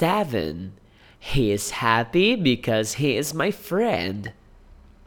Seven. He is happy because he is my friend.